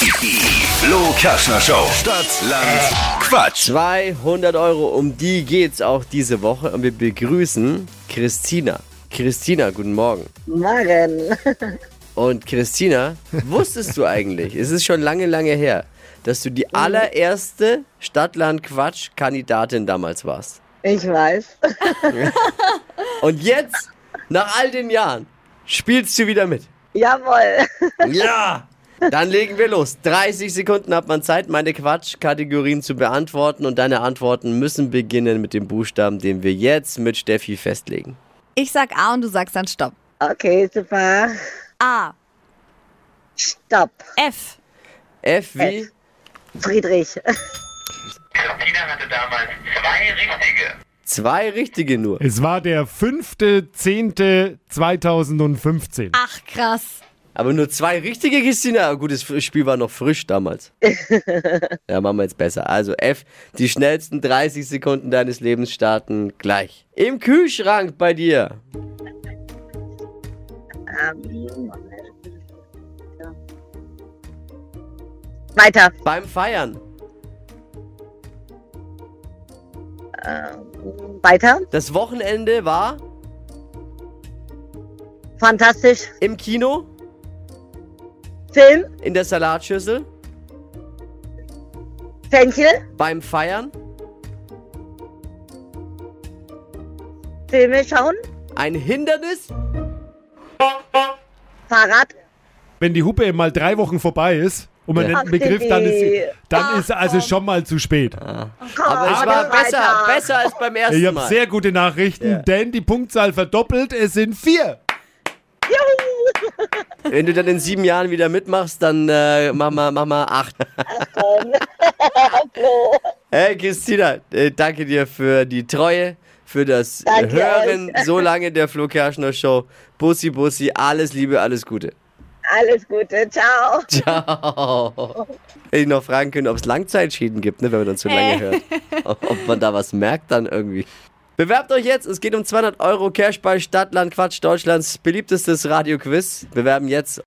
Die Flo Kaschner Show. Stadt, Land, Quatsch. 200 Euro, um die geht's auch diese Woche. Und wir begrüßen Christina. Christina, guten Morgen. Morgen. Und Christina, wusstest du eigentlich, es ist schon lange, lange her, dass du die allererste Stadtland-Quatsch-Kandidatin damals warst? Ich weiß. Und jetzt, nach all den Jahren, spielst du wieder mit. Jawohl. Ja! Dann legen wir los. 30 Sekunden hat man Zeit, meine Quatschkategorien zu beantworten. Und deine Antworten müssen beginnen mit dem Buchstaben, den wir jetzt mit Steffi festlegen. Ich sag A und du sagst dann Stopp. Okay, super. A. Stopp. F. F wie? Friedrich. Christina hatte damals zwei richtige. Zwei richtige nur. Es war der 5.10.2015. Ach, krass. Aber nur zwei richtige, Christina. Gut, das Spiel war noch frisch damals. ja, machen wir jetzt besser. Also F, die schnellsten 30 Sekunden deines Lebens starten gleich. Im Kühlschrank bei dir. Ähm, Weiter. Beim Feiern. Weiter. Das Wochenende war Fantastisch. im Kino, Film. in der Salatschüssel, Fenchel. beim Feiern, Filme schauen. ein Hindernis, Fahrrad. Wenn die Hupe mal drei Wochen vorbei ist und man Ja. nennt einen Begriff, dann ist, dann Ach, ist also schon mal zu spät. aber es war besser, besser als beim ersten Ich habe Mal. sehr gute Nachrichten, Ja. denn die Punktzahl verdoppelt. Es sind vier. Wenn du dann in sieben Jahren wieder mitmachst, dann äh, mach, mal, mach mal acht. Hey Christina, äh, danke dir für die Treue, für das Danke Hören so lange der Flo Kerschner Show. Bussi, Bussi, alles Liebe, alles Gute. Alles Gute. Ciao. Ciao. Hätte ich noch fragen können, ob es Langzeitschäden gibt, ne, wenn man dann zu lange hört. Ob man da was merkt dann irgendwie. Bewerbt euch jetzt, es geht um 200 Euro Cash bei Stadtland Quatsch, Deutschlands beliebtestes Radioquiz. Bewerben jetzt